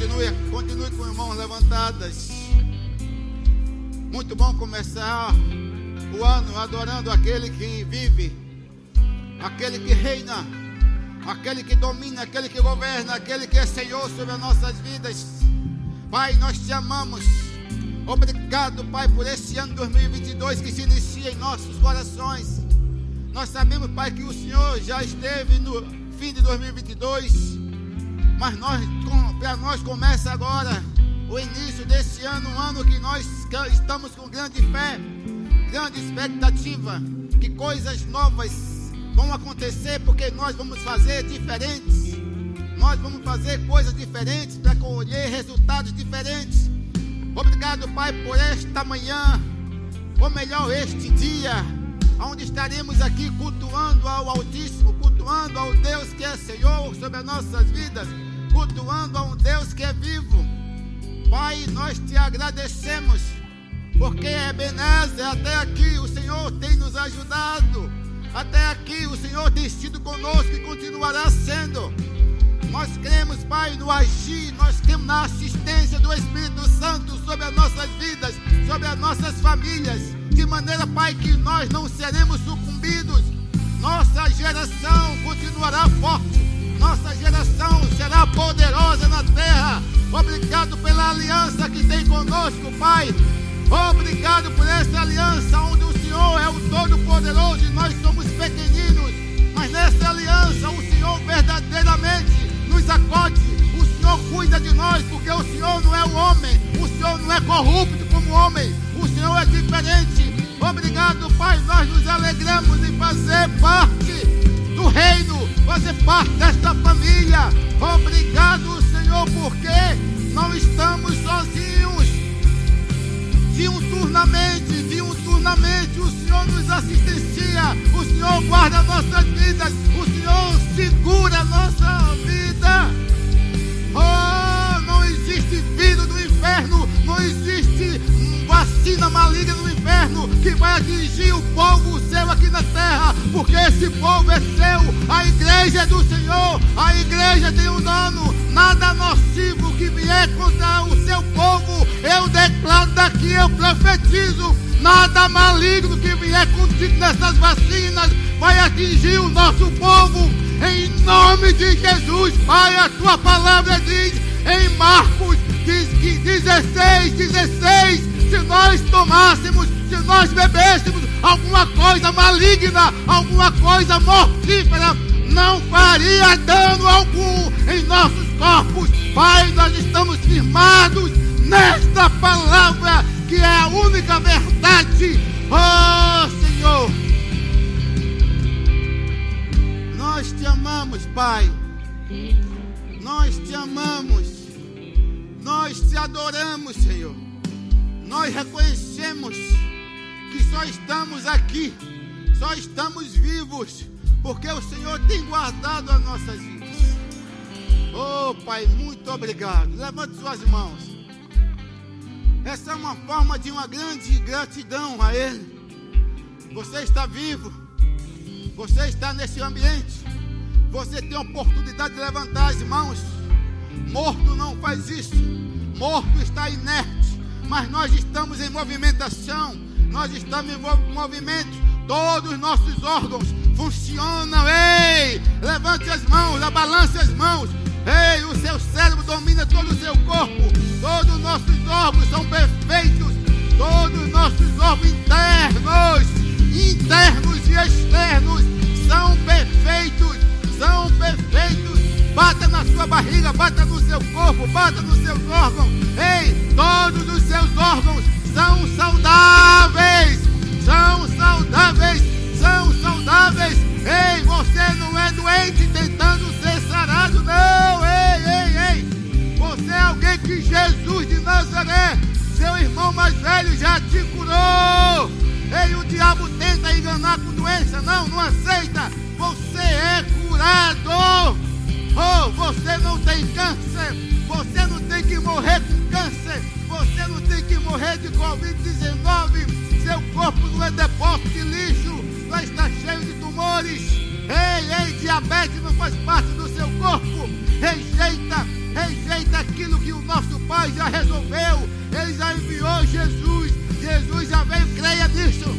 Continue, continue com mãos levantadas. Muito bom começar o ano adorando aquele que vive, aquele que reina, aquele que domina, aquele que governa, aquele que é Senhor sobre as nossas vidas. Pai, nós te amamos. Obrigado, Pai, por esse ano 2022 que se inicia em nossos corações. Nós sabemos, Pai, que o Senhor já esteve no fim de 2022, mas nós, para nós começa agora o início desse ano, um ano que nós estamos com grande fé, grande expectativa, que coisas novas vão acontecer, porque nós vamos fazer diferentes. Nós vamos fazer coisas diferentes para colher resultados diferentes. Obrigado, Pai, por esta manhã, ou melhor, este dia, onde estaremos aqui cultuando ao Altíssimo, cultuando ao Deus que é Senhor sobre as nossas vidas, cultuando a um Deus que é vivo. Pai, nós te agradecemos, porque Ebenezer, até aqui o Senhor tem nos ajudado, até aqui o Senhor tem sido conosco e continuará sendo. Nós cremos, Pai, no agir, nós cremos na assistência do Espírito Santo sobre as nossas vidas, sobre as nossas famílias, de maneira, Pai, que nós não seremos sucumbidos. Nossa geração continuará forte, nossa geração será poderosa na terra. Obrigado pela aliança que tem conosco, Pai. Obrigado por essa aliança onde o Senhor é o Todo-Poderoso e nós somos pequeninos. Mas nessa aliança, o Senhor verdadeiramente nos acode. O Senhor cuida de nós, porque o Senhor não é o homem. O Senhor não é corrupto como homem. O Senhor é diferente. Obrigado, Pai. Nós nos alegramos em fazer parte do reino, fazer parte desta família. Obrigado, Senhor, porque não estamos sozinhos. Diuturnamente, diuturnamente, o Senhor nos assistencia, o Senhor guarda nossas vidas, o Senhor segura nossa vida. Oh, não existe vírus do inferno, não existe vacina maligna no inferno que vai atingir o povo seu aqui na terra, porque esse povo é seu, a igreja é do Senhor, a igreja tem um dono, nada nocivo que vier contra o seu povo, eu declaro daqui, eu profetizo, nada maligno que vier contigo nessas vacinas vai atingir o nosso povo, em nome de Jesus, Pai, a tua palavra diz em Marcos 16, 16, se nós tomássemos, se nós bebêssemos alguma coisa maligna, alguma coisa mortífera, não faria dano algum em nossos corpos. Pai, nós estamos firmados nesta palavra que é a única verdade. Oh, Senhor, nós te amamos, Pai. Nós te amamos. Nós te adoramos, Senhor. Nós reconhecemos que só estamos aqui, só estamos vivos, porque o Senhor tem guardado as nossas vidas. Oh, Pai, muito obrigado. Levante suas mãos. Essa é uma forma de uma grande gratidão a Ele. Você está vivo. Você está nesse ambiente. Você tem a oportunidade de levantar as mãos. Morto não faz isso. Morto está inerte. Mas nós estamos em movimentação. Nós estamos em movimento. Todos os nossos órgãos funcionam. Ei, levante as mãos, abalance as mãos. Ei, o seu cérebro domina todo o seu corpo. Todos os nossos órgãos são perfeitos. Todos os nossos órgãos internos, internos e externos são perfeitos. São perfeitos. Na sua barriga, bata no seu corpo, bata nos seus órgãos. Ei, todos os seus órgãos são saudáveis. São saudáveis. São saudáveis. Ei, você não é doente tentando ser sarado, não. Ei, ei, ei. Você é alguém que Jesus de Nazaré, seu irmão mais velho, já te curou. Ei, o diabo tenta enganar com doença. Não, não aceita. Você é curado. Oh, você não tem câncer. Você não tem que morrer com câncer. Você não tem que morrer de Covid-19. Seu corpo não é depósito de lixo. Não está cheio de tumores. Ei, ei, diabetes não faz parte do seu corpo. Rejeita, rejeita aquilo que o nosso Pai já resolveu. Ele já enviou Jesus. Jesus já veio. Creia nisso.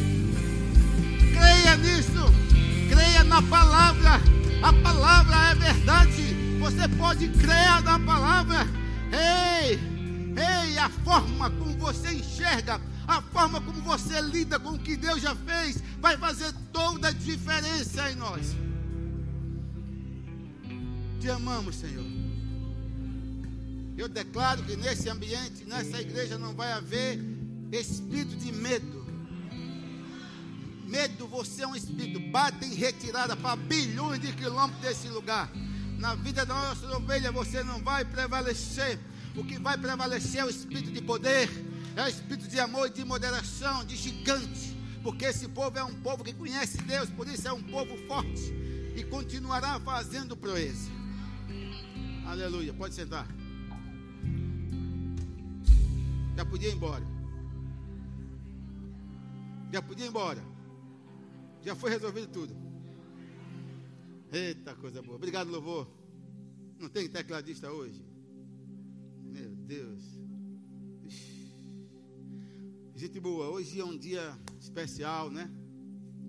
Creia nisso. Creia na palavra. A palavra é verdade. Você pode crer na palavra. Ei, ei, a forma como você enxerga, a forma como você lida com o que Deus já fez, vai fazer toda a diferença em nós. Te amamos, Senhor. Eu declaro que nesse ambiente, nessa igreja, não vai haver espírito de medo. Medo, você é um espírito. Bate em retirada para bilhões de quilômetros desse lugar. Na vida da nossa ovelha, você não vai prevalecer. O que vai prevalecer é o espírito de poder, é o espírito de amor de moderação, de gigante. Porque esse povo é um povo que conhece Deus, por isso é um povo forte e continuará fazendo proeza. Aleluia. Pode sentar. Já podia ir embora. Já podia ir embora. Já foi resolvido tudo. Eita coisa boa. Obrigado, louvor. Não tem tecladista hoje? Meu Deus. Gente boa, hoje é um dia especial, né?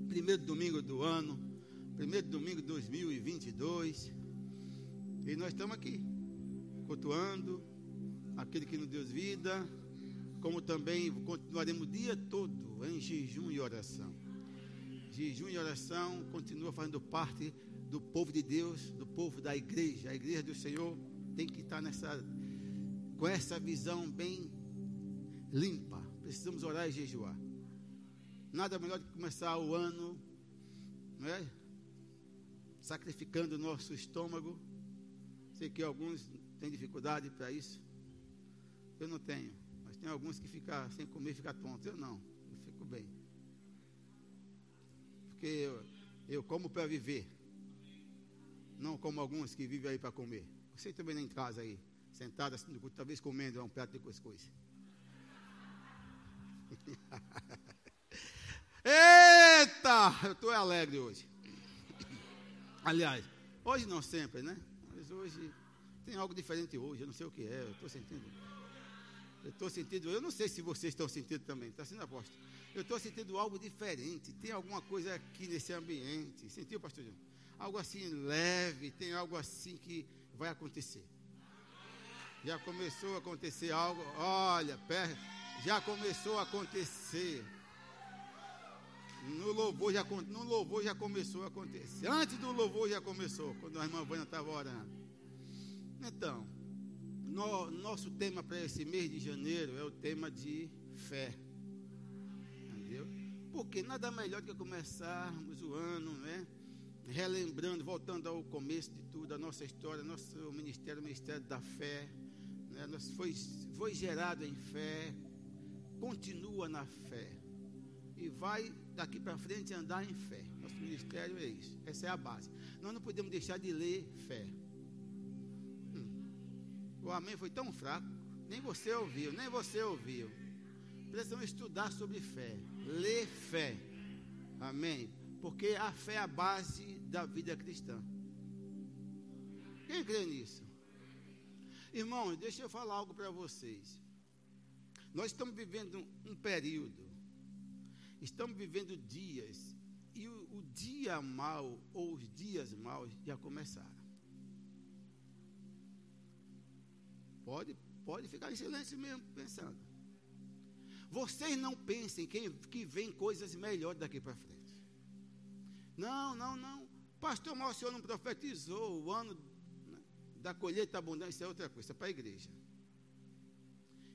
Primeiro domingo do ano. Primeiro domingo de 2022. E nós estamos aqui, cultuando aquele que nos deu vida, como também continuaremos o dia todo em jejum e oração. Jejum e oração continua fazendo parte do povo de Deus, do povo da igreja. A igreja do Senhor tem que estar nessa, com essa visão bem limpa. Precisamos orar e jejuar. Nada melhor do que começar o ano, não é? Sacrificando o nosso estômago Sei que alguns têm dificuldade para isso. Eu não tenho. Mas tem alguns que ficam sem comer ficam tontos. Eu não. Porque eu, eu como para viver. Não como alguns que vivem aí para comer. Você também em casa aí, sentado assim, talvez comendo um prato de cuscuz. Eita! Eu estou alegre hoje. Aliás, hoje não sempre, né? hoje tem algo diferente hoje, eu não sei o que é, eu estou sentindo. Eu estou sentindo, eu não sei se vocês estão sentindo também, está sendo aposto. Eu estou sentindo algo diferente, tem alguma coisa aqui nesse ambiente. Sentiu, pastor João? Algo assim leve, tem algo assim que vai acontecer. Já começou a acontecer algo, olha, já começou a acontecer. No louvor, já, no louvor já começou a acontecer. Antes do louvor já começou, quando a irmã Vânia estava orando. Então, no, nosso tema para esse mês de janeiro é o tema de fé. Entendeu? Porque nada melhor do que começarmos o ano, né? Relembrando, voltando ao começo de tudo, a nossa história, nosso ministério, o ministério da fé. Né? Nós foi, foi gerado em fé, continua na fé. E vai daqui para frente andar em fé. Nosso ministério é isso. Essa é a base. Nós não podemos deixar de ler fé. O amém foi tão fraco, nem você ouviu, nem você ouviu. Precisamos estudar sobre fé, ler fé. Amém? Porque a fé é a base da vida cristã. Quem crê nisso? Irmãos, deixa eu falar algo para vocês. Nós estamos vivendo um, período, estamos vivendo dias, e o, o dia mal ou os dias maus já começaram. Pode, pode ficar em silêncio mesmo, pensando. Vocês não pensem que, que vem coisas melhores daqui para frente. Não, não, não. Pastor, mas o senhor não profetizou o ano da colheita abundante, é outra coisa, é para a igreja.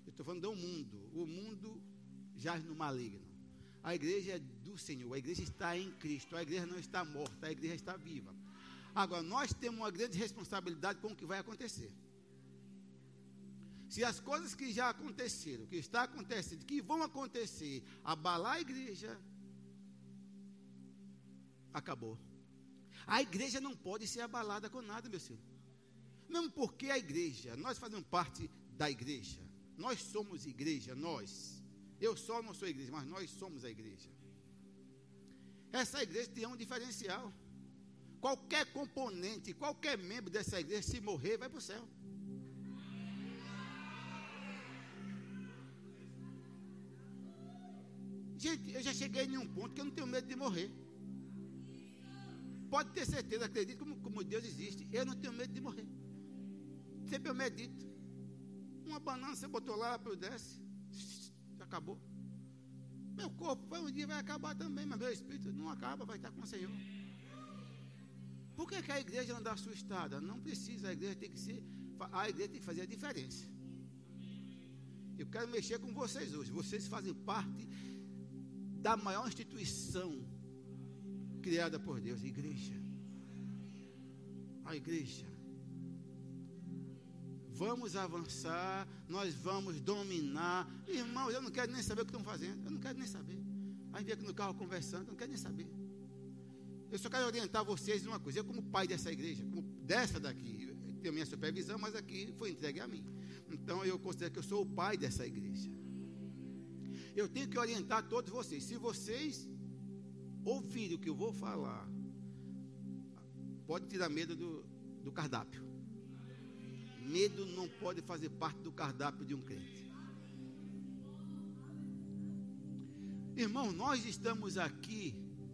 Eu estou falando do mundo. O mundo jaz no maligno. A igreja é do Senhor, a igreja está em Cristo, a igreja não está morta, a igreja está viva. Agora, nós temos uma grande responsabilidade com o que vai acontecer. Se as coisas que já aconteceram, que está acontecendo, que vão acontecer, abalar a igreja, acabou. A igreja não pode ser abalada com nada, meu senhor. Mesmo porque a igreja, nós fazemos parte da igreja. Nós somos igreja, nós. Eu só não sou igreja, mas nós somos a igreja. Essa igreja tem um diferencial. Qualquer componente, qualquer membro dessa igreja, se morrer, vai para o céu. Gente, eu já cheguei em um ponto que eu não tenho medo de morrer. Pode ter certeza, acredito como, como Deus existe. Eu não tenho medo de morrer. Sempre eu medito. Uma banana você botou lá, desce. Acabou. Meu corpo um dia vai acabar também, mas meu espírito não acaba, vai estar com o Senhor. Por que, que a igreja dá assustada? Não precisa, a igreja tem que ser, a igreja tem que fazer a diferença. Eu quero mexer com vocês hoje. Vocês fazem parte da maior instituição criada por Deus, a igreja. A igreja. Vamos avançar, nós vamos dominar. Irmãos, eu não quero nem saber o que estão fazendo. Eu não quero nem saber. Aí vem aqui no carro conversando, eu não quero nem saber. Eu só quero orientar vocês em uma coisa. Eu, como pai dessa igreja, como dessa daqui, tenho minha supervisão, mas aqui foi entregue a mim. Então eu considero que eu sou o pai dessa igreja. Eu tenho que orientar todos vocês. Se vocês ouvirem o que eu vou falar, pode tirar medo do, do cardápio. Medo não pode fazer parte do cardápio de um crente. Irmão, nós estamos aqui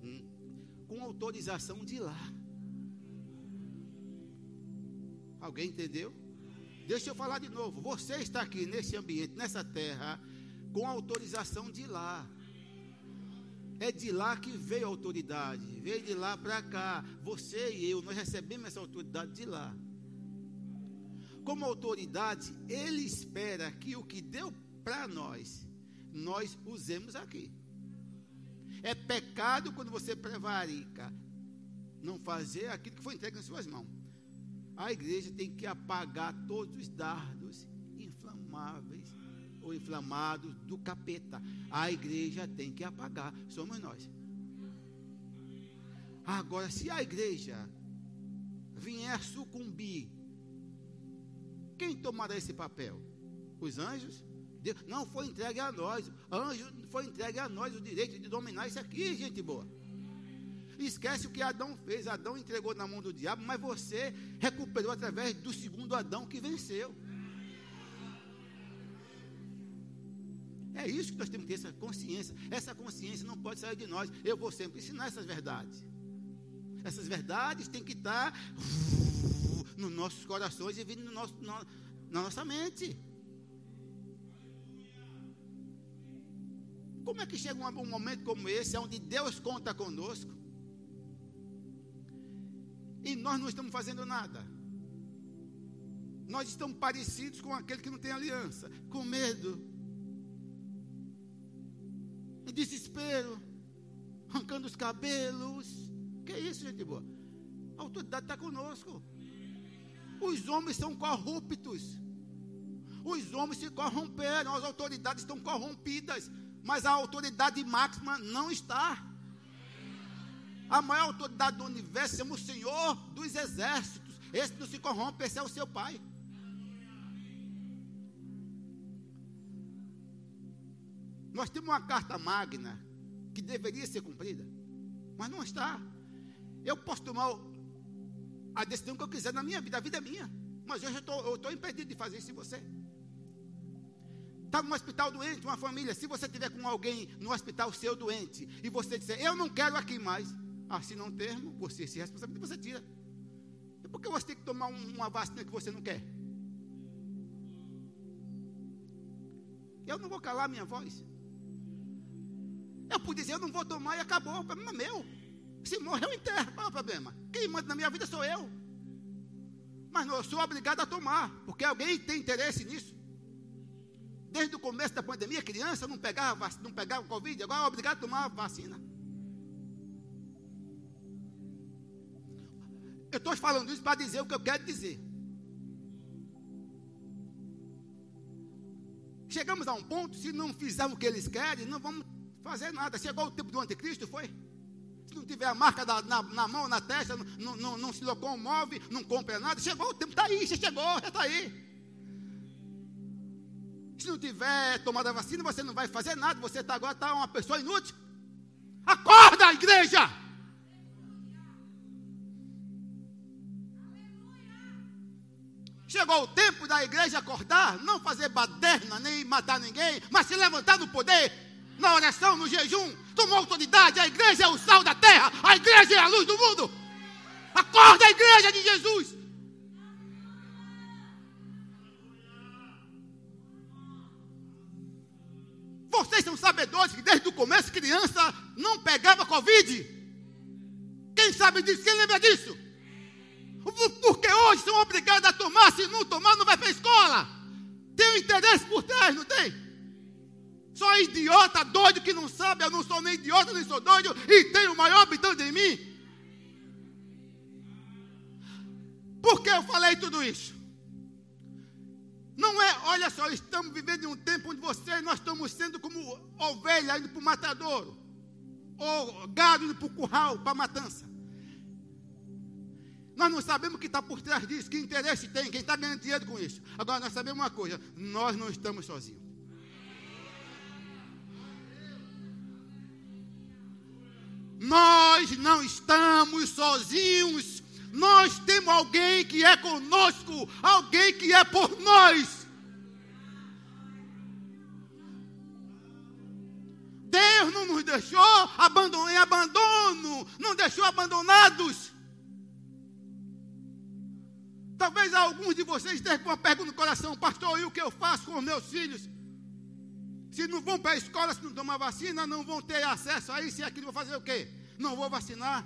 hum, com autorização de lá. Alguém entendeu? Deixa eu falar de novo. Você está aqui nesse ambiente, nessa terra, com autorização de lá. É de lá que veio a autoridade. Veio de lá para cá. Você e eu, nós recebemos essa autoridade de lá. Como autoridade, Ele espera que o que deu para nós, nós usemos aqui. É pecado quando você prevarica não fazer aquilo que foi entregue nas suas mãos. A igreja tem que apagar todos os dardos inflamáveis ou inflamados do capeta. A igreja tem que apagar, somos nós. Agora, se a igreja vier sucumbir, quem tomará esse papel? Os anjos? Deus, não foi entregue a nós. Anjo foi entregue a nós o direito de dominar isso aqui, gente boa. Esquece o que Adão fez. Adão entregou na mão do diabo, mas você recuperou através do segundo Adão que venceu. É isso que nós temos que ter essa consciência. Essa consciência não pode sair de nós. Eu vou sempre ensinar essas verdades. Essas verdades têm que estar nos nossos corações e vindo no nosso, na, na nossa mente. Como é que chega um, um momento como esse, onde Deus conta conosco? E nós não estamos fazendo nada. Nós estamos parecidos com aquele que não tem aliança, com medo, em desespero, arrancando os cabelos. Que é isso, gente boa? A autoridade está conosco. Os homens são corruptos. Os homens se corromperam, as autoridades estão corrompidas, mas a autoridade máxima não está. A maior autoridade do universo é o Senhor dos exércitos. Esse não se corrompe, esse é o seu Pai. Nós temos uma carta magna que deveria ser cumprida, mas não está. Eu posso tomar a decisão que eu quiser na minha vida, a vida é minha. Mas hoje eu estou impedido de fazer isso em você. Está no hospital doente, uma família. Se você tiver com alguém no hospital seu doente e você disser, eu não quero aqui mais, assina um termo, você se responsabiliza, você tira. E por que você tem que tomar uma vacina que você não quer? Eu não vou calar minha voz. Eu pude dizer, eu não vou tomar e acabou, o problema é meu. Se morrer, eu enterro, qual é o problema? Quem manda na minha vida sou eu. Mas não, eu sou obrigado a tomar, porque alguém tem interesse nisso. Desde o começo da pandemia, criança não pegava, não pegava Covid, agora é obrigado a tomar a vacina. Eu estou falando isso para dizer o que eu quero dizer. Chegamos a um ponto, se não fizermos o que eles querem, não vamos fazer nada. Chegou o tempo do anticristo, foi? Se não tiver a marca da, na, na, mão, na testa, não, se locomove, não compra nada, chegou o tempo, está aí, já chegou, já está aí. Se não tiver tomado a vacina, você não vai fazer nada, você tá, agora está uma pessoa inútil. Acorda, igreja! Chegou o tempo da igreja acordar, não fazer baderna, nem matar ninguém, mas se levantar no poder. Na oração, no jejum, tomou autoridade. A igreja é o sal da terra, a igreja é a luz do mundo. Acorda a igreja de Jesus. Vocês são sabedores que desde o começo criança não pegava Covid. Quem sabe disso? Quem lembra disso? Porque hoje são obrigados a tomar, se não tomar, não vai para a escola. Tem um interesse por trás, não tem? Só idiota, doido que não sabe, eu não sou nem idiota, nem sou doido, e tenho o maior habitante em mim. Por que eu falei tudo isso? Não é, olha só, estamos vivendo em um tempo onde você nós estamos sendo como ovelha indo para o matadouro, ou gado indo para o curral, para a matança. Nós não sabemos o que está por trás disso, que interesse tem, quem está ganhando dinheiro com isso. Agora nós sabemos uma coisa: nós não estamos sozinhos. Nós não estamos sozinhos. Nós temos alguém que é conosco, alguém que é por nós. Deus não nos deixou em abandono, não deixou abandonados. Talvez alguns de vocês estejam com uma pergunta no coração, pastor, e o que eu faço com os meus filhos? Se não vão para a escola, se não tomar vacina, não vão ter acesso a isso e aquilo, vou fazer o quê? Não vou vacinar?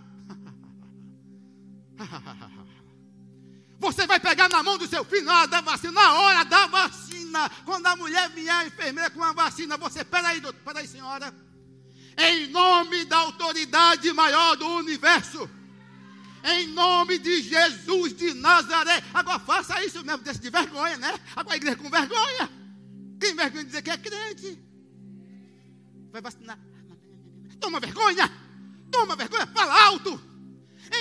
Você vai pegar na mão do seu filho na hora da vacina, na hora da vacina. Quando a mulher vier, a enfermeira com a vacina, você, peraí, doutor, peraí, senhora. Em nome da autoridade maior do universo. Em nome de Jesus de Nazaré. Agora faça isso mesmo, deixa de vergonha, né? Agora a igreja com vergonha. Quem vergonha dizer que é crente? Vai vacinar. Toma vergonha. Toma vergonha. Fala alto.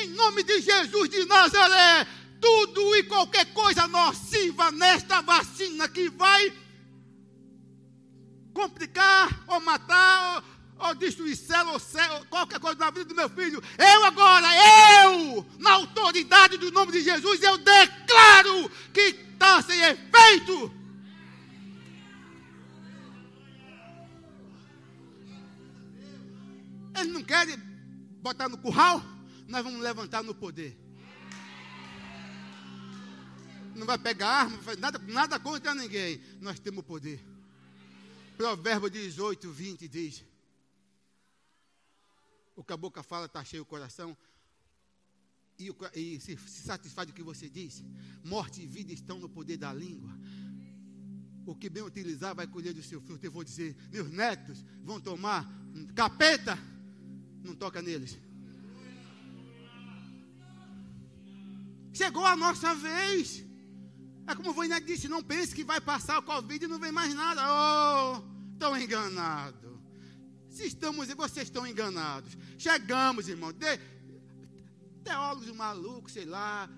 Em nome de Jesus de Nazaré, tudo e qualquer coisa nociva nesta vacina que vai complicar ou matar ou, ou destruir célula ou qualquer coisa na vida do meu filho. Eu agora, eu, na autoridade do nome de Jesus, eu declaro que está sem efeito. Eles não querem botar no curral? nós vamos levantar no poder. Não vai pegar arma, nada, nada contra ninguém. Nós temos poder. Provérbio 18, 20 diz: O que a boca fala está cheio o coração. E, e se, se satisfaz do que você diz. Morte e vida estão no poder da língua. O que bem utilizar vai colher do seu fruto. Eu vou dizer: meus netos vão tomar capeta. Não toca neles. Chegou a nossa vez. É como o Voineck disse: não pense que vai passar o Covid e não vem mais nada. Oh, estão enganados. Se estamos, vocês estão enganados. Chegamos, irmão. De, teólogos malucos, sei lá.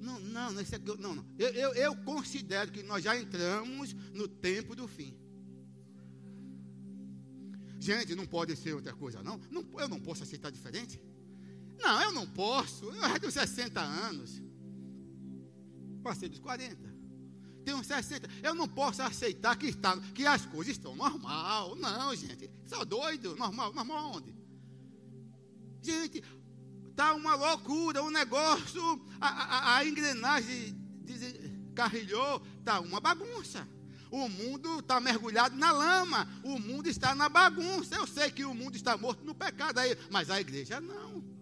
Não, não, não, é, não. Eu, eu, eu considero que nós já entramos no tempo do fim. Gente, não pode ser outra coisa, não. não eu não posso aceitar diferente. Não, eu não posso. Eu já tenho 60 anos. Passei dos 40. Tenho 60. Eu não posso aceitar que, está, que as coisas estão normal. Não, gente. Só doido. Normal. Normal onde? Gente, está uma loucura. O um negócio, a, a, a engrenagem carrilhou. Está uma bagunça. O mundo está mergulhado na lama. O mundo está na bagunça. Eu sei que o mundo está morto no pecado aí, mas a igreja não.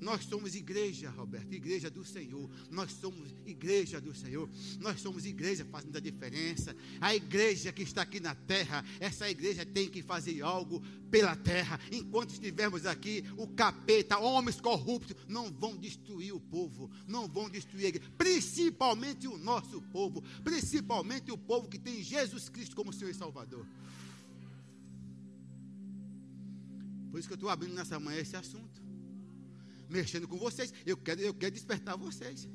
Nós somos igreja, Roberto, igreja do Senhor. Nós somos igreja do Senhor. Nós somos igreja fazendo a diferença. A igreja que está aqui na terra, essa igreja tem que fazer algo pela terra. Enquanto estivermos aqui, o capeta, homens corruptos, não vão destruir o povo, não vão destruir a igreja. Principalmente o nosso povo, principalmente o povo que tem Jesus Cristo como Senhor e Salvador. Por isso que eu estou abrindo nessa manhã esse assunto mexendo com vocês. Eu quero, eu quero despertar vocês.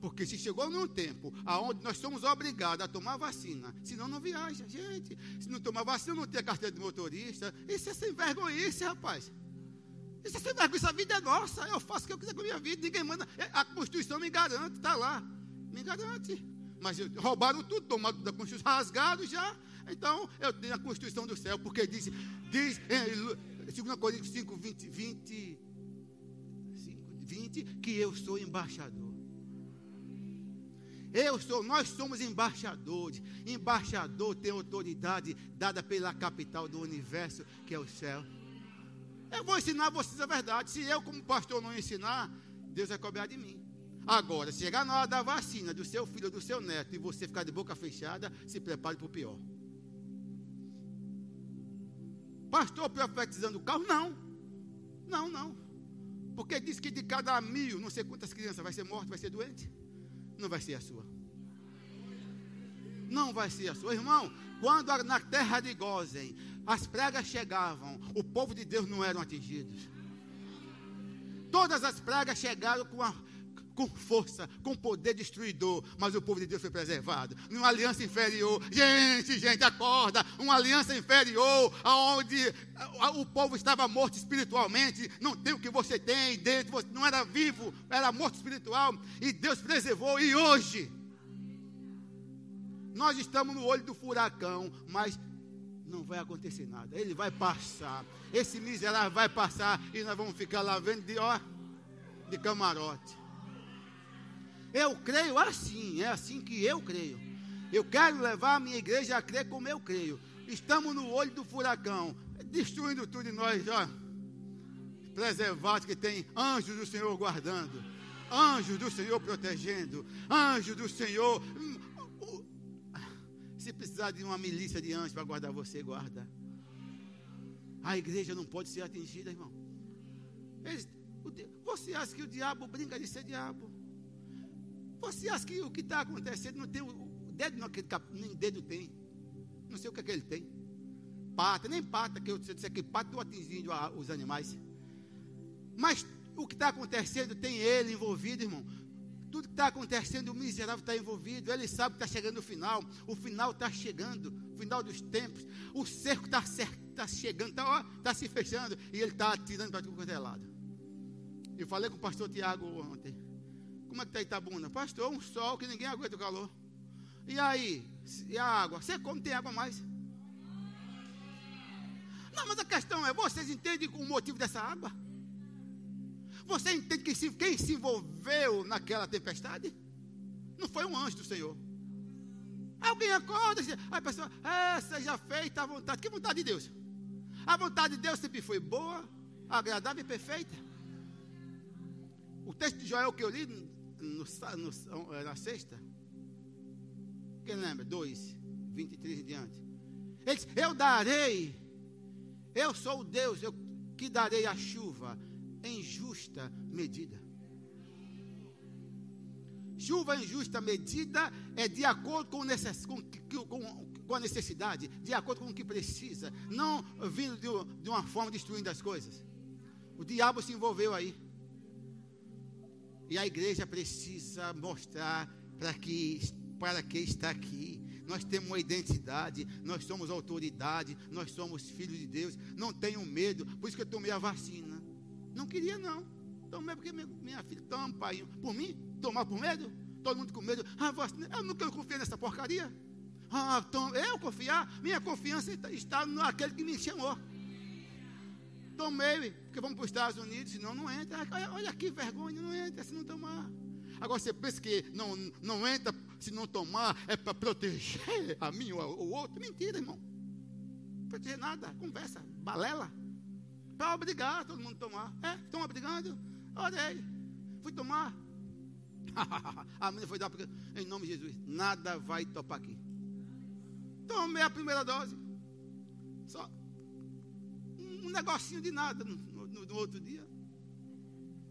Porque se chegou num tempo aonde nós somos obrigados a tomar vacina, senão não viaja, gente. Se não tomar vacina, não ter carteira de motorista. Isso é sem vergonhice, rapaz. Isso é sem vergonha, a vida é nossa. Eu faço o que eu quiser com a minha vida, ninguém manda. A Constituição me garante, está lá. Me garante. Mas roubaram tudo, tomaram da Constituição, rasgaram já. Então, eu tenho a Constituição do céu, porque diz, diz em 2 Coríntios 5, 20, 20, 20, que eu sou embaixador. Eu sou, nós somos embaixadores. Embaixador tem autoridade dada pela capital do universo, que é o céu. Eu vou ensinar vocês a verdade. Se eu, como pastor, não ensinar, Deus vai cobrar de mim. Agora, chegar na hora da vacina do seu filho ou do seu neto e você ficar de boca fechada, se prepare para o pior. Pastor profetizando o carro? Não. Não, não. Porque diz que de cada mil, não sei quantas crianças vai ser morta, vai ser doente. Não vai ser a sua. Não vai ser a sua. Irmão, quando na terra de Gozen as pragas chegavam, o povo de Deus não eram atingidos. Todas as pragas chegaram com a com força, com poder destruidor, mas o povo de Deus foi preservado. Numa aliança inferior, gente, gente, acorda, uma aliança inferior, onde o povo estava morto espiritualmente, não tem o que você tem dentro, você não era vivo, era morto espiritual, e Deus preservou, e hoje, nós estamos no olho do furacão, mas não vai acontecer nada, ele vai passar, esse miserável vai passar, e nós vamos ficar lá vendo de, ó, de camarote. Eu creio assim, é assim que eu creio. Eu quero levar a minha igreja a crer como eu creio. Estamos no olho do furacão, destruindo tudo e nós, ó, preservados que tem anjos do Senhor guardando, anjos do Senhor protegendo, anjos do Senhor. Se precisar de uma milícia de anjos para guardar você, guarda. A igreja não pode ser atingida, irmão. Eles, você acha que o diabo brinca de ser diabo? Você acha que o que está acontecendo não tem o dedo naquele nem dedo tem. Não sei o que é que ele tem. Pata, nem pata, que eu disse que pata estou atingindo a, os animais. Mas o que está acontecendo tem ele envolvido, irmão. Tudo que está acontecendo, o miserável está envolvido. Ele sabe que está chegando o final. O final está chegando. O final dos tempos. O cerco está tá chegando. Está tá se fechando. E ele está tirando para tudo quanto é lado. Eu falei com o pastor Tiago ontem. Como é que está Itabuna? Pastor, um sol que ninguém aguenta o calor. E aí? E a água? Você como tem água mais? Não, mas a questão é, vocês entendem o motivo dessa água? Você entende que se, quem se envolveu naquela tempestade? Não foi um anjo do Senhor. Alguém acorda e a pessoa, essa já feita a vontade. Que vontade de Deus? A vontade de Deus sempre foi boa, agradável e perfeita. O texto de Joel que eu li no, no, é, na sexta. Quem lembra? 2, 23 e diante. Ele diz, eu darei, eu sou o Deus eu, que darei a chuva em justa medida. Chuva em justa medida é de acordo com, necess, com, com, com, a necessidade, de acordo com o que precisa, não vindo de, de uma forma destruindo as coisas. O diabo se envolveu aí. E a igreja precisa mostrar para que, para que está aqui. Nós temos uma identidade, nós somos autoridade, nós somos filhos de Deus. Não tenho medo, por isso que eu tomei a vacina. Não queria, não. Tomei porque minha, filha, toma, pai. Por mim, tomar por medo? Todo mundo com medo. Ah, vacina, eu quero confiar nessa porcaria. Ah, tom, eu confiar? Minha confiança está naquele que me chamou. Tomei, porque vamos para os Estados Unidos, senão não entra. Olha que vergonha, não entra se não tomar. Agora você pensa que não, não entra se não tomar, é para proteger a mim ou o outro. Mentira, irmão. Proteger nada, conversa, balela. Para obrigar todo mundo a tomar. É, estão obrigando? Orei. Fui tomar. a menina foi dar, porque, em nome de Jesus, nada vai topar aqui. Tomei a primeira dose. Só um negocinho de nada no, no, no outro dia.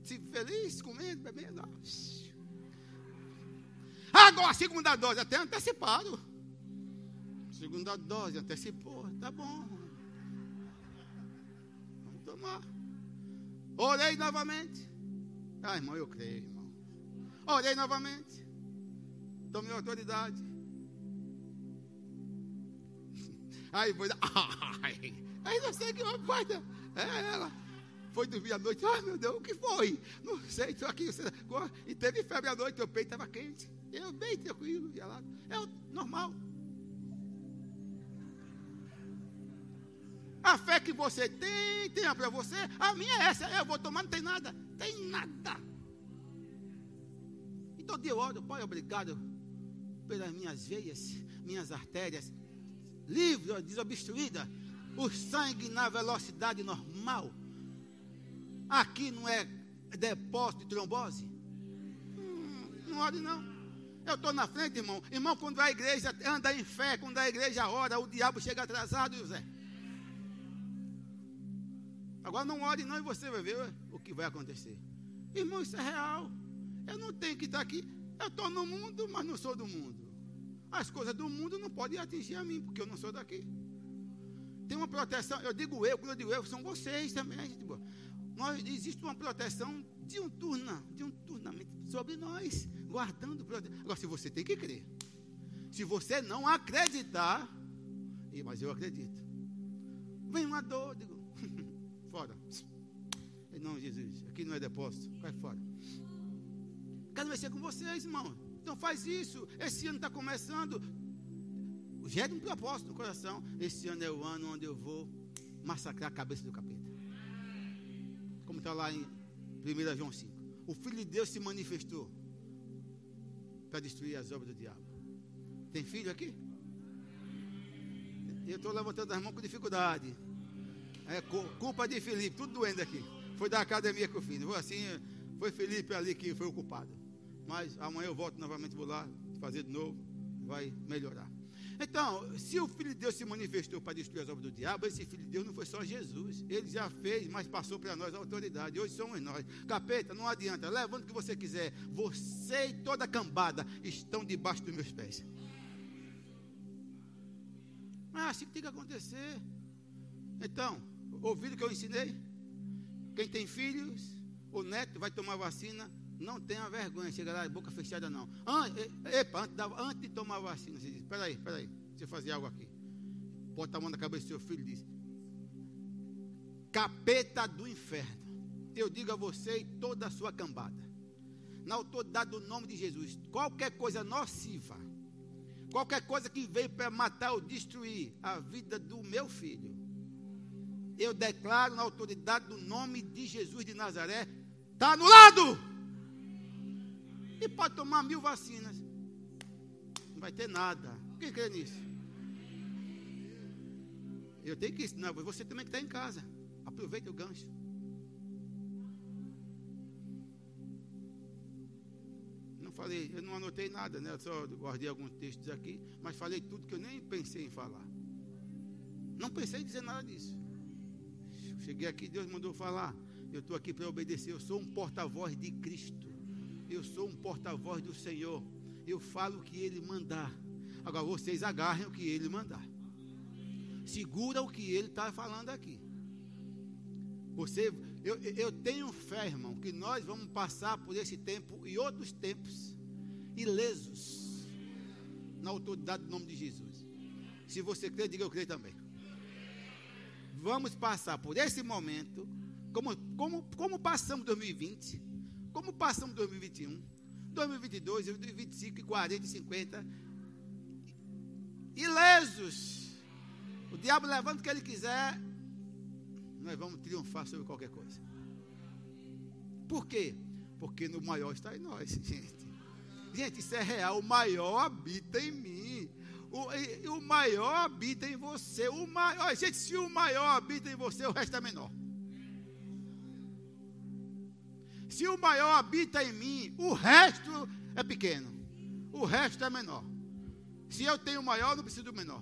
Se feliz, comendo, bebendo. Agora, a segunda dose, até antecipado. Segunda dose, antecipou. Tá bom. Vamos tomar. Orei novamente. Ah, irmão, eu creio, irmão. Orei novamente. Tomei autoridade. Aí foi. Ai, Aí não sei que guarda. É ela. Foi dormir à noite. Ai meu Deus, o que foi? Não sei, estou aqui. E teve febre à noite, meu peito estava quente. Eu bem tranquilo, gelado. É normal. A fé que você tem, tem para você. A minha é essa. Eu vou tomar, não tem nada. Tem nada. Então dia eu oro, Pai, obrigado pelas minhas veias, minhas artérias, livre, desobstruída. O sangue na velocidade normal. Aqui não é depósito de trombose. Hum, não ore não. Eu estou na frente, irmão. Irmão, quando a igreja anda em fé, quando a igreja ora, o diabo chega atrasado, José. Agora não ore não e você vai ver o que vai acontecer. Irmão, isso é real. Eu não tenho que estar aqui. Eu estou no mundo, mas não sou do mundo. As coisas do mundo não podem atingir a mim, porque eu não sou daqui. Tem uma proteção, eu digo eu, quando eu digo eu, são vocês também, gente boa. Nós, existe uma proteção de turna, de um turnamento sobre nós, guardando. Agora, se você tem que crer, se você não acreditar, mas eu acredito. Vem uma dor, digo, fora. Não, Jesus, aqui não é depósito, vai fora. Quero mexer com vocês, irmão. Então faz isso. Esse ano está começando. Gera um propósito no coração. Esse ano é o ano onde eu vou massacrar a cabeça do capeta. Como está lá em 1 João 5. O Filho de Deus se manifestou para destruir as obras do diabo. Tem filho aqui? Eu estou levantando as mãos com dificuldade. É culpa de Felipe, tudo doendo aqui. Foi da academia que eu fiz. Foi assim, foi Felipe ali que foi o culpado. Mas amanhã eu volto novamente, vou lá fazer de novo, vai melhorar. Então, se o Filho de Deus se manifestou para destruir as obras do diabo, esse Filho de Deus não foi só Jesus. Ele já fez, mas passou para nós a autoridade. Hoje somos nós. Capeta, não adianta. Levanta o que você quiser. Você e toda a cambada estão debaixo dos meus pés. Ah, assim que tem que acontecer. Então, ouviram o que eu ensinei? Quem tem filhos, o neto vai tomar vacina, não tenha vergonha, chega lá, boca fechada não. epa, antes, antes de tomar vacina, você diz, espera aí, espera aí, deixa eu fazer algo aqui. Bota a mão na cabeça do seu filho e diz, capeta do inferno, eu digo a você e toda a sua cambada, na autoridade do nome de Jesus, qualquer coisa nociva, qualquer coisa que veio para matar ou destruir a vida do meu filho, eu declaro na autoridade do nome de Jesus de Nazaré, está anulado! E pode tomar mil vacinas. Não vai ter nada. Quem crê nisso? Eu tenho que ensinar. Você também que está em casa. Aproveita o gancho. Não falei, eu não anotei nada, né? Eu só guardei alguns textos aqui, mas falei tudo que eu nem pensei em falar. Não pensei em dizer nada disso. Cheguei aqui, Deus mandou falar. Eu estou aqui para obedecer. Eu sou um porta-voz de Cristo. Eu sou um porta-voz do Senhor. Eu falo o que Ele mandar. Agora vocês agarrem o que Ele mandar. Segura o que Ele está falando aqui. Você, eu, eu tenho fé, irmão, que nós vamos passar por esse tempo e outros tempos ilesos na autoridade do nome de Jesus. Se você crê, diga eu creio também. Vamos passar por esse momento, como, como, como passamos 2020 como passamos 2021, 2022, 2025, 40 e 50, ilesos. O diabo levando o que ele quiser, nós vamos triunfar sobre qualquer coisa. Por quê? Porque no maior está em nós, gente. Gente, isso é real. O maior habita em mim. O, o maior habita em você. O maior, gente, se o maior habita em você, o resto é menor. Se o maior habita em mim, o resto é pequeno. O resto é menor. Se eu tenho o maior, não preciso do menor.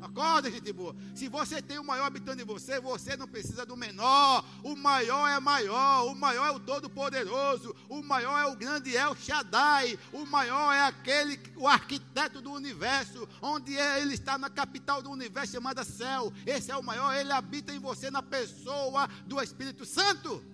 Acorda, gente boa. Se você tem o maior habitando em você, você não precisa do menor. O maior é maior. O maior é o Todo-Poderoso. O maior é o grande El Shaddai. O maior é aquele, o arquiteto do universo. Onde ele está na capital do universo chamada céu. Esse é o maior. Ele habita em você na pessoa do Espírito Santo.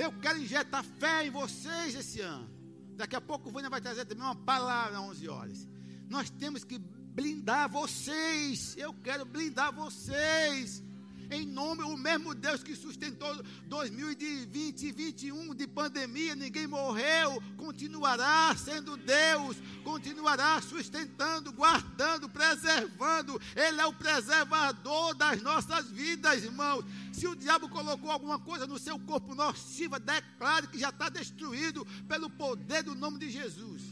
Eu quero injetar fé em vocês esse ano. Daqui a pouco o Vânia vai trazer também uma palavra às 11 horas. Nós temos que blindar vocês. Eu quero blindar vocês. Em nome, o mesmo Deus que sustentou 2020 e 2021 de pandemia, ninguém morreu, continuará sendo Deus, continuará sustentando, guardando, preservando. Ele é o preservador das nossas vidas, irmãos. Se o diabo colocou alguma coisa no seu corpo nociva, declare que já está destruído pelo poder do nome de Jesus.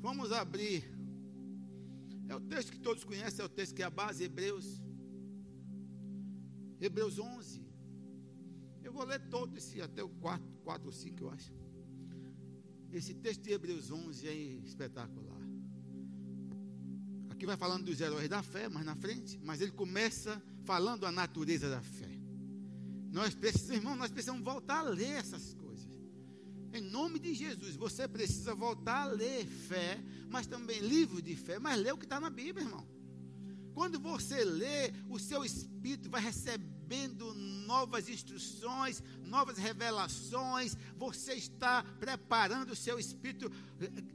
Vamos abrir é o texto que todos conhecem, é o texto que é a base, Hebreus. Hebreus 11. Eu vou ler todo esse, até o 4, 4 ou 5, eu acho. Esse texto de Hebreus 11 é espetacular. Aqui vai falando dos heróis da fé, mais na frente, mas ele começa falando a natureza da fé. Nós precisamos, irmão, nós precisamos voltar a ler essas coisas. Em nome de Jesus, você precisa voltar a ler fé, mas também livro de fé, mas ler o que está na Bíblia, irmão. Quando você lê, o seu espírito vai recebendo novas instruções, novas revelações. Você está preparando o seu espírito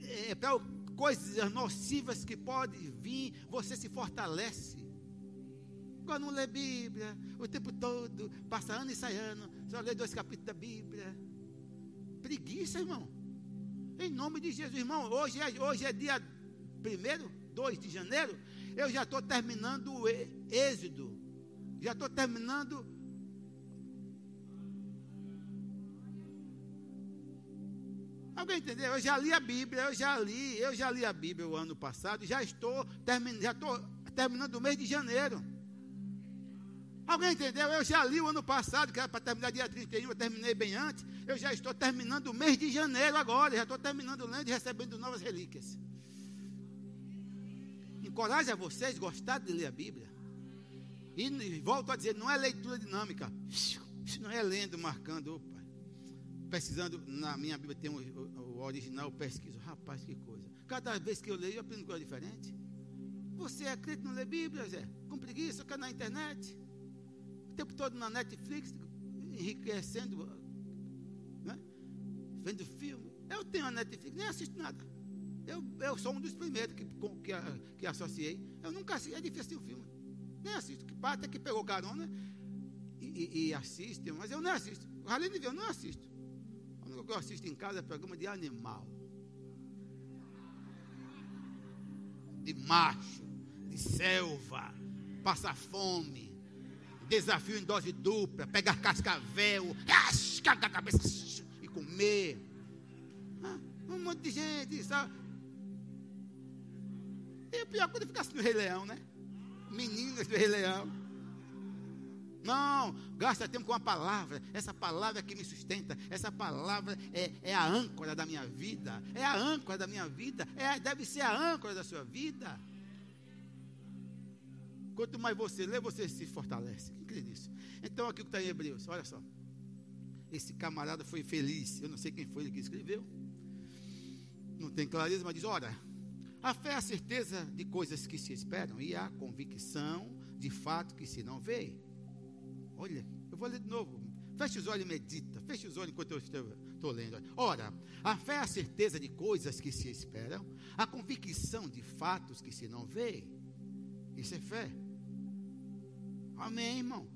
é, para coisas nocivas que podem vir. Você se fortalece. Agora não lê Bíblia o tempo todo, passa ano e sai ano, só lê dois capítulos da Bíblia. Preguiça, irmão. Em nome de Jesus, irmão. Hoje é, hoje é dia 1 2 de janeiro. Eu já estou terminando o Êxodo. Já estou terminando. Alguém entendeu? Eu já li a Bíblia, eu já li, eu já li a Bíblia o ano passado, já estou terminando, já estou terminando o mês de janeiro. Alguém entendeu? Eu já li o ano passado, que era para terminar dia 31, eu terminei bem antes. Eu já estou terminando o mês de janeiro agora, já estou terminando lendo e recebendo novas relíquias. Encoraja vocês a gostar de ler a Bíblia. E, volto a dizer, não é leitura dinâmica. Não é lendo, marcando. Opa, pesquisando, na minha Bíblia tem o, o, o original, eu pesquiso. Rapaz, que coisa. Cada vez que eu leio, eu aprendo coisa diferente. Você é crente, não lê Bíblia, Zé? Com preguiça, quer na internet tempo todo na Netflix, enriquecendo, né? vendo filme. Eu tenho a Netflix, nem assisto nada. Eu, eu sou um dos primeiros que, que, que associei. Eu nunca assisto, é difícil assistir um filme. Nem assisto. Que parte é que pegou carona e, e, e assiste, mas eu não assisto. Além de ver, eu não assisto. O único que eu assisto em casa é programa de animal. De macho, de selva, passa fome Desafio em dose dupla, pegar cascavel, rascar a cabeça e comer. Ah, um monte de gente, sabe? E o pior quando ficar no Rei Leão, né? Meninas do Rei Leão. Não, gasta tempo com a palavra. Essa palavra é que me sustenta. Essa palavra é, é a âncora da minha vida. É a âncora da minha vida. É, deve ser a âncora da sua vida. Quanto mais você lê, você se fortalece. Quem crê nisso? Então, aqui que está em Hebreus, olha só. Esse camarada foi feliz. Eu não sei quem foi ele que escreveu. Não tem clareza, mas diz: olha, a fé é a certeza de coisas que se esperam e a convicção de fato que se não vê. Olha, eu vou ler de novo. Feche os olhos e medita. Feche os olhos enquanto eu estou lendo. Ora, a fé é a certeza de coisas que se esperam, a convicção de fatos que se não vê. Isso é fé. Amém, irmão?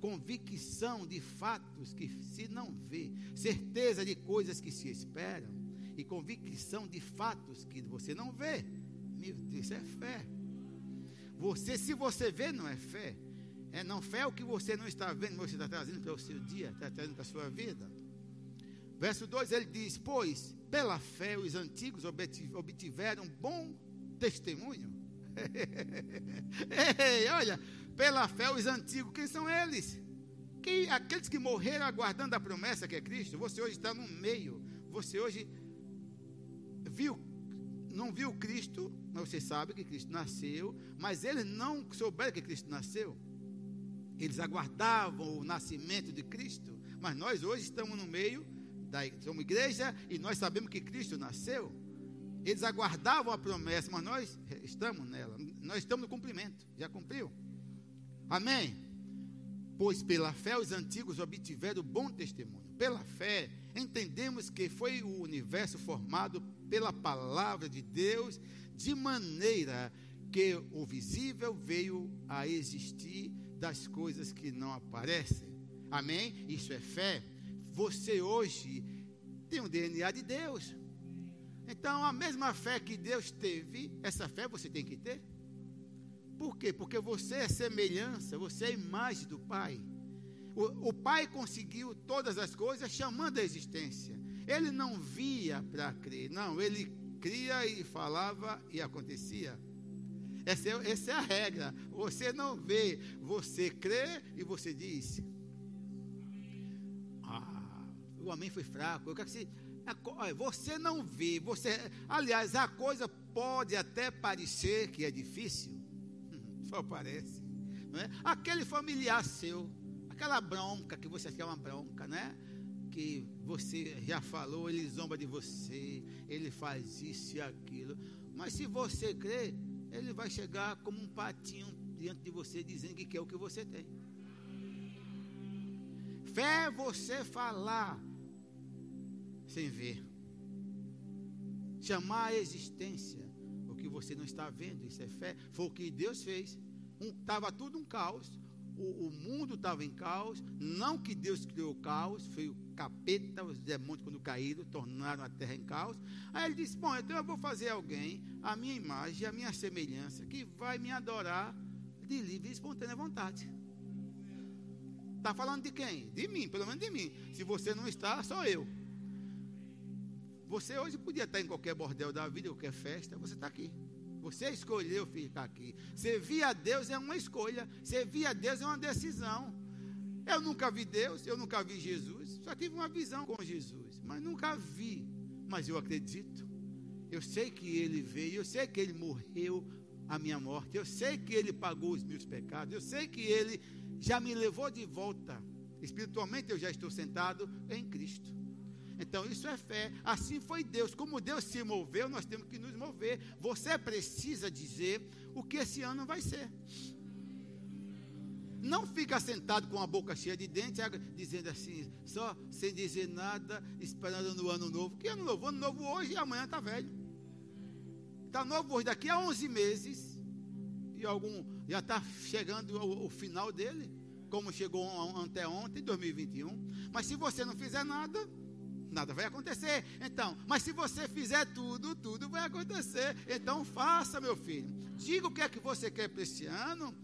Convicção de fatos que se não vê, certeza de coisas que se esperam, e convicção de fatos que você não vê. Meu Deus, isso é fé. Você, se você vê, não é fé. É não fé o que você não está vendo, você está trazendo para o seu dia, está trazendo para a sua vida. Verso 2 ele diz: Pois pela fé os antigos obtiveram bom testemunho. Ei, olha, pela fé os antigos, quem são eles? Quem, aqueles que morreram aguardando a promessa que é Cristo. Você hoje está no meio. Você hoje viu, não viu Cristo, mas você sabe que Cristo nasceu, mas eles não souberam que Cristo nasceu. Eles aguardavam o nascimento de Cristo, mas nós hoje estamos no meio da somos igreja e nós sabemos que Cristo nasceu. Eles aguardavam a promessa, mas nós estamos nela. Nós estamos no cumprimento. Já cumpriu? Amém? Pois pela fé os antigos obtiveram bom testemunho. Pela fé, entendemos que foi o universo formado pela palavra de Deus, de maneira Porque o visível veio a existir das coisas que não aparecem. Amém? Isso é fé. Você hoje tem o DNA de Deus. Então, a mesma fé que Deus teve, essa fé você tem que ter. Por quê? Porque você é semelhança, você é imagem do Pai. O, o Pai conseguiu todas as coisas chamando a existência. Ele não via para crer, não, ele cria e falava e acontecia. Essa é, essa é a regra. Você não vê, você crê e você diz. Ah, o homem foi fraco. Eu quero que você você não vê, você, aliás, a coisa pode até parecer que é difícil, só parece, não é? Aquele familiar seu, aquela bronca que você acha que é uma bronca, né? Que você já falou, ele zomba de você, ele faz isso e aquilo, mas se você crê, ele vai chegar como um patinho diante de você dizendo que quer o que você tem. Fé é você falar sem ver. Chamar a existência que você não está vendo, isso é fé. Foi o que Deus fez. Estava um, tudo um caos. O, o mundo estava em caos. Não que Deus criou o caos, foi o capeta, os demônios, quando caíram, tornaram a terra em caos. Aí ele disse: Bom, então eu vou fazer alguém, a minha imagem, a minha semelhança, que vai me adorar de livre e espontânea vontade. Está falando de quem? De mim, pelo menos de mim. Se você não está, sou eu. Você hoje podia estar em qualquer bordel da vida, qualquer festa, você está aqui. Você escolheu ficar aqui. Servir a Deus é uma escolha. Servir a Deus é uma decisão. Eu nunca vi Deus, eu nunca vi Jesus. Só tive uma visão com Jesus, mas nunca vi. Mas eu acredito. Eu sei que Ele veio, eu sei que Ele morreu a minha morte, eu sei que Ele pagou os meus pecados, eu sei que Ele já me levou de volta. Espiritualmente eu já estou sentado em Cristo. Então, isso é fé. Assim foi Deus. Como Deus se moveu, nós temos que nos mover. Você precisa dizer o que esse ano vai ser. Não fica sentado com a boca cheia de dentes, dizendo assim, só sem dizer nada, esperando no ano novo. Que ano novo? Ano novo hoje e amanhã está velho. Está novo hoje, daqui a 11 meses. E algum já está chegando o, o final dele, como chegou até ontem, 2021. Mas se você não fizer nada, nada vai acontecer. Então, mas se você fizer tudo, tudo vai acontecer. Então, faça, meu filho. Diga o que é que você quer para esse ano.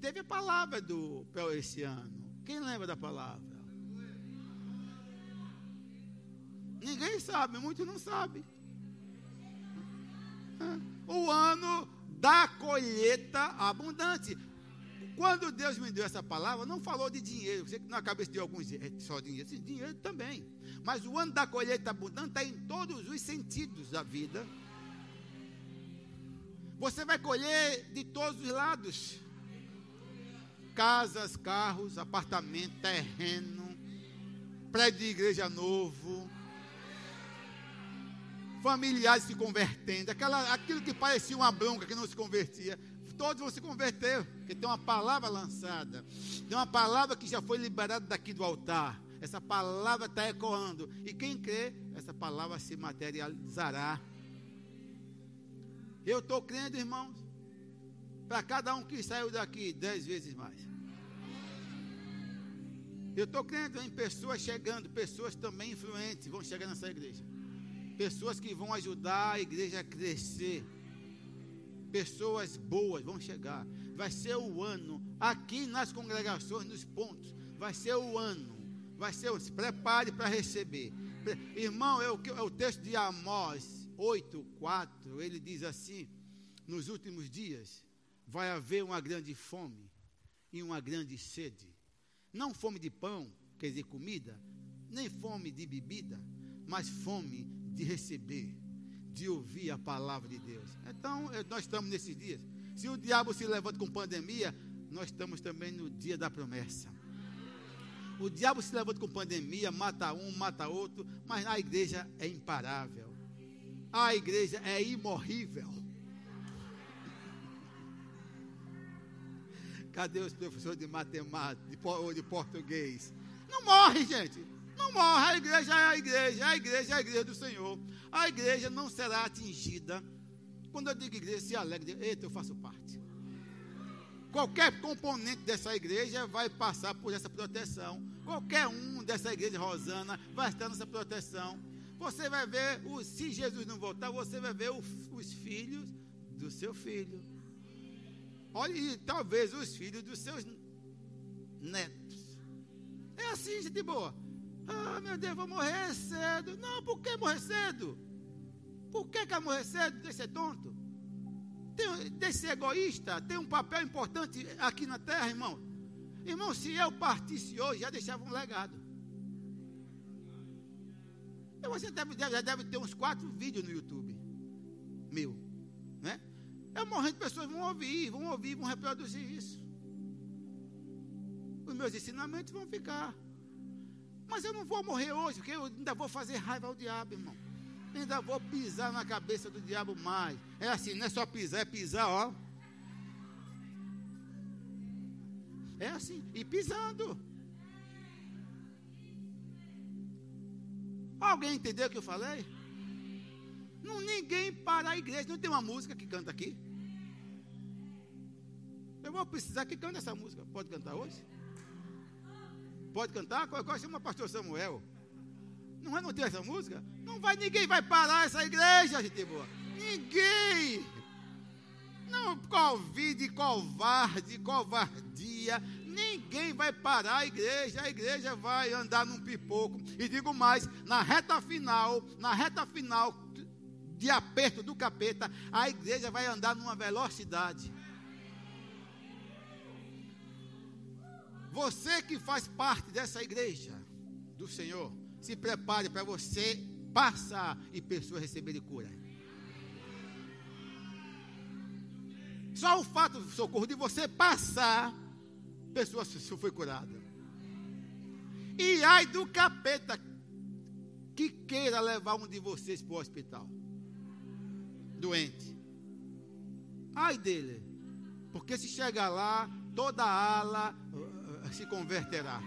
Teve a palavra do para esse ano. Quem lembra da palavra? Ninguém sabe, muitos não sabem. O ano da colheita abundante. Quando Deus me deu essa palavra, não falou de dinheiro. Você que na cabeça de alguns é só dinheiro, sim, dinheiro também. Mas o ano da colheita abundante está em todos os sentidos da vida. Você vai colher de todos os lados: casas, carros, apartamento, terreno, prédio de igreja novo, familiares se convertendo, aquela, aquilo que parecia uma bronca que não se convertia todos vão se converter, porque tem uma palavra lançada, tem uma palavra que já foi liberada daqui do altar. Essa palavra está ecoando. E quem crê, essa palavra se materializará. Eu estou crendo, irmãos, para cada um que saiu daqui, dez vezes mais. Eu estou crendo em pessoas chegando, pessoas também influentes vão chegar nessa igreja. Pessoas que vão ajudar a igreja a crescer pessoas boas vão chegar. Vai ser o ano, aqui nas congregações, nos pontos, vai ser o ano. Vai ser o se prepare para receber. Irmão, é o, é o texto de Amós 8, 4, ele diz assim: nos últimos dias vai haver uma grande fome e uma grande sede. Não fome de pão, quer dizer, comida, nem fome de bebida, mas fome de receber de ouvir a palavra de Deus. Então, eh, nós estamos nesses dias. Se o diabo se levanta com pandemia, nós estamos também no dia da promessa. O diabo se levanta com pandemia, mata um, mata outro, mas a igreja é imparável. A igreja é imorrível. Cadê os professores de matemática ou de português? Não morre, gente. Não morre, a igreja é a igreja, a igreja é a igreja do Senhor. A igreja não será atingida Quando eu digo igreja, se alegre, eita, eu faço parte. Qualquer componente dessa igreja vai passar por essa proteção. Qualquer um dessa igreja Rosana vai estar nessa proteção. Você vai ver, se Jesus não voltar, você vai ver os filhos do seu filho. Olha, e talvez os filhos dos seus netos. É assim, gente boa. Ah, meu Deus, vou morrer cedo. Não, por que morrer cedo? Por que quer morrer cedo? Deixa ser tonto. Tem, deixa ser egoísta. Tem um papel importante aqui na terra, irmão. Irmão, se eu partisse hoje, já deixava um legado. Você deve, já deve ter uns quatro vídeos no YouTube. Meu. Né? Eu morrendo, pessoas vão ouvir, vão ouvir, vão reproduzir isso. Os meus ensinamentos vão ficar. Mas eu não vou morrer hoje, porque eu ainda vou fazer raiva ao diabo, irmão. Ainda vou pisar na cabeça do diabo mais. É assim, não é só pisar, é pisar, ó. É assim, e pisando. Alguém entendeu o que eu falei? Não, ninguém para a igreja. Não tem uma música que canta aqui? Eu vou precisar que cante essa música. Pode cantar hoje? Pode cantar? Qual, qual chama pastor Samuel? Não é não tem essa música? Não vai, ninguém vai parar essa igreja, gente boa. Ninguém. Não, Covid, covarde, covardia. Ninguém vai parar a igreja. A igreja vai andar num pipoco. E digo mais, na reta final, na reta final de aperto do capeta, a igreja vai andar numa velocidade. Você que faz parte dessa igreja do Senhor, se prepare para você passar e pessoas receberem cura. Só o fato do socorro de você passar, pessoa foi curada. E ai do capeta que queira levar um de vocês para o hospital. Doente. Ai dele. Porque se chegar lá, toda a ala se converterá.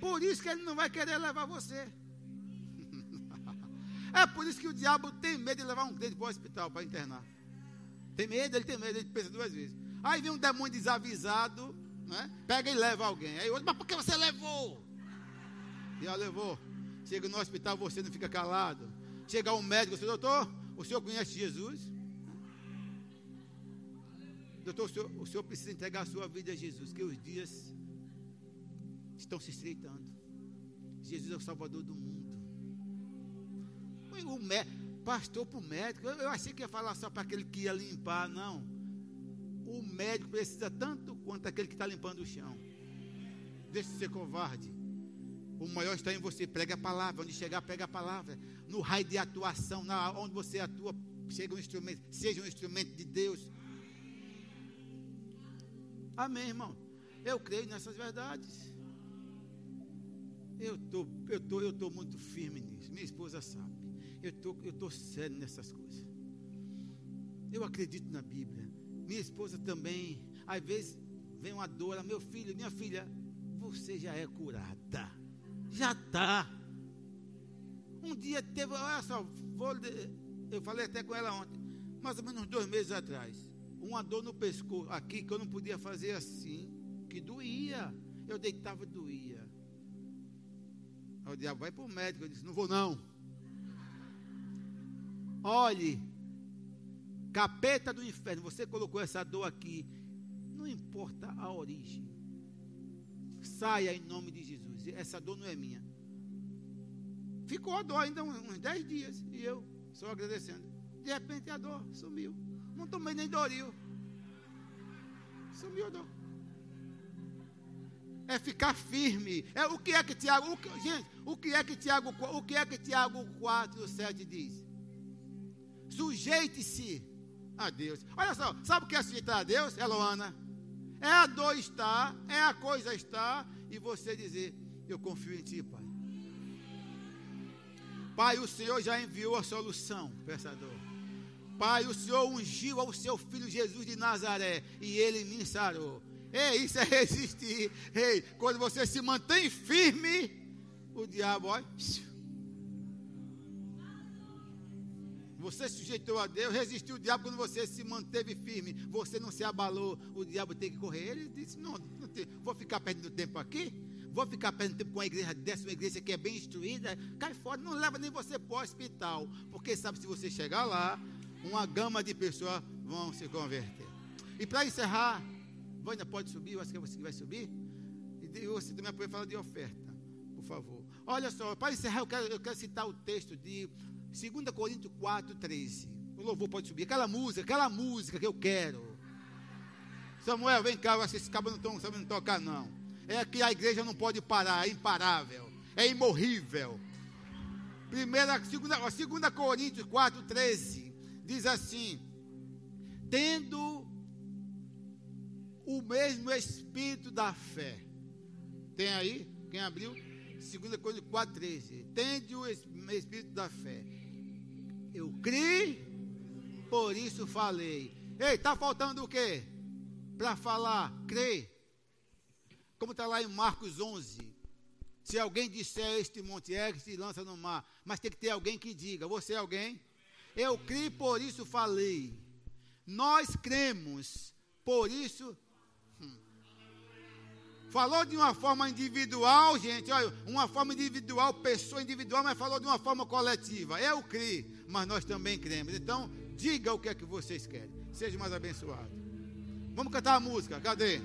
Por isso que ele não vai querer levar você. É por isso que o diabo tem medo de levar um crente para o hospital para internar. Tem medo, ele tem medo, ele pensa duas vezes. Aí vem um demônio desavisado, né? pega e leva alguém. Aí outro, mas por que você levou? Ela levou. Chega no hospital, você não fica calado. Chega um médico, você, doutor, o senhor conhece Jesus? Doutor, o senhor, o senhor precisa entregar a sua vida a Jesus, que os dias estão se estreitando. Jesus é o Salvador do mundo. O pastor para o médico, eu, achei que ia falar só para aquele que ia limpar, não. O médico precisa tanto quanto aquele que está limpando o chão. Deixe de ser covarde. O maior está em você. Prega a palavra. Onde chegar, prega a palavra. No raio de atuação, na, onde você atua, chega um instrumento, seja um instrumento de Deus. Amém, irmão. Eu creio nessas verdades. Eu tô, eu tô, eu tô muito firme nisso. Minha esposa sabe. Eu tô, eu tô sério nessas coisas. Eu acredito na Bíblia. Minha esposa também. Às vezes vem uma dor. Meu filho, minha filha, você já é curada. Já está. Um dia teve, olha só, vou, eu falei até com ela ontem, mais ou menos dois meses atrás uma dor no pescoço aqui que eu não podia fazer assim, que doía. Eu deitava e doía. Aí o diabo vai para o médico, eu disse, não vou não. Olhe, capeta do inferno, você colocou essa dor aqui, não importa a origem. Saia em nome de Jesus. Essa dor não é minha. Ficou a dor ainda uns 10 dias. E eu só agradecendo. De repente a dor sumiu. Não tomei nem Doril. Sumiu a dor. É ficar firme. É o que é que Tiago, gente, o que é que Tiago, o que é que Tiago 4, 7 diz? Sujeite-se a Deus. Olha só, sabe o que é sujeitar a Deus? É Loana. É a dor estar, é a coisa estar, e você dizer, eu confio em ti, Pai. Pai, o Senhor já enviou a solução para essa dor. Pai, o Senhor ungiu ao seu filho Jesus de Nazaré e ele me sarou. Ei, isso é resistir. Ei, quando você se mantém firme, o diabo, olha. Você sujeitou a Deus, resistiu o diabo quando você se manteve firme. Você não se abalou. O diabo tem que correr. Ele disse: Não, não tem, vou ficar perdendo tempo aqui. Vou ficar perdendo tempo com uma igreja dessa, uma igreja que é bem instruída. Cai fora, não leva nem você para o hospital. Porque sabe, se você chegar lá, uma gama de pessoas vão se converter. E para encerrar, ainda pode subir, eu acho que é você que vai subir. E você também pode falar de oferta, por favor. Olha só, para encerrar, eu quero, eu quero citar o texto de 2 Coríntios 4, 13. O louvor pode subir. Aquela música, aquela música que eu quero. Samuel, vem cá, esses cabos não estão sabendo tocar, não. É que a igreja não pode parar, é imparável, é imorrível. Primeira, segunda, segunda Coríntios 4, 13 diz assim: tendo o mesmo espírito da fé. Tem aí? Quem abriu? 2 Coríntios 4, 13. Tende o espírito da fé. Eu criei, por isso falei. Ei, está faltando o quê? Para falar, crê. Como está lá em Marcos 11. Se alguém disser este monte que se lança no mar. Mas tem que ter alguém que diga. Você é alguém? Eu criei, por isso falei. Nós cremos, por isso. Falou de uma forma individual, gente, olha, uma forma individual, pessoa individual, mas falou de uma forma coletiva. Eu criei, mas nós também cremos. Então, diga o que é que vocês querem. Seja mais abençoado. Vamos cantar a música, cadê?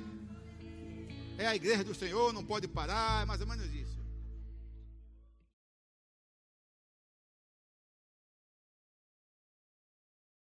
É a igreja do Senhor, não pode parar, é mais ou menos isso.